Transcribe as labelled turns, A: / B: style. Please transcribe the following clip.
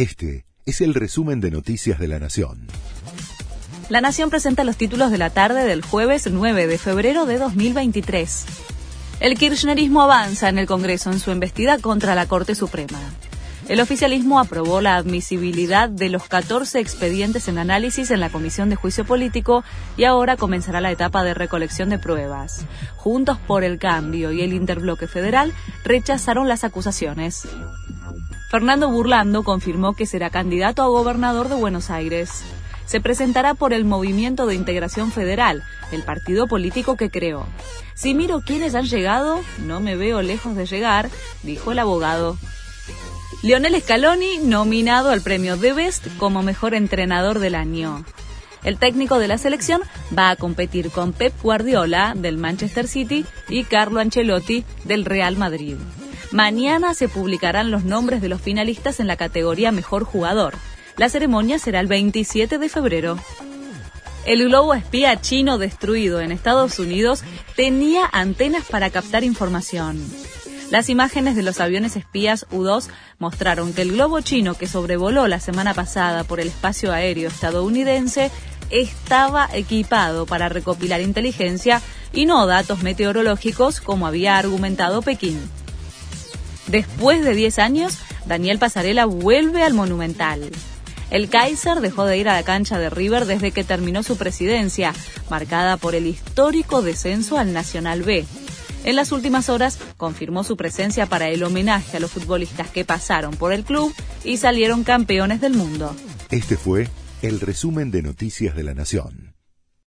A: Este es el resumen de Noticias de la Nación.
B: La Nación presenta los títulos de la tarde del jueves 9 de febrero de 2023. El kirchnerismo avanza en el Congreso en su embestida contra la Corte Suprema. El oficialismo aprobó la admisibilidad de los 14 expedientes en análisis en la Comisión de Juicio Político y ahora comenzará la etapa de recolección de pruebas. Juntos por el Cambio y el Interbloque Federal rechazaron las acusaciones. Fernando Burlando confirmó que será candidato a gobernador de Buenos Aires. Se presentará por el Movimiento de Integración Federal, el partido político que creó. Si miro quiénes han llegado, no me veo lejos de llegar, dijo el abogado. Lionel Scaloni nominado al premio The Best como mejor entrenador del año. El técnico de la selección va a competir con Pep Guardiola del Manchester City y Carlo Ancelotti del Real Madrid. Mañana se publicarán los nombres de los finalistas en la categoría Mejor Jugador. La ceremonia será el 27 de febrero. El globo espía chino destruido en Estados Unidos tenía antenas para captar información. Las imágenes de los aviones espías U-2 mostraron que el globo chino que sobrevoló la semana pasada por el espacio aéreo estadounidense estaba equipado para recopilar inteligencia y no datos meteorológicos como había argumentado Pekín. Después de 10 años, Daniel Pasarela vuelve al Monumental. El Kaiser dejó de ir a la cancha de River desde que terminó su presidencia, marcada por el histórico descenso al Nacional B. En las últimas horas confirmó su presencia para el homenaje a los futbolistas que pasaron por el club y salieron campeones del mundo.
A: Este fue el resumen de Noticias de la Nación.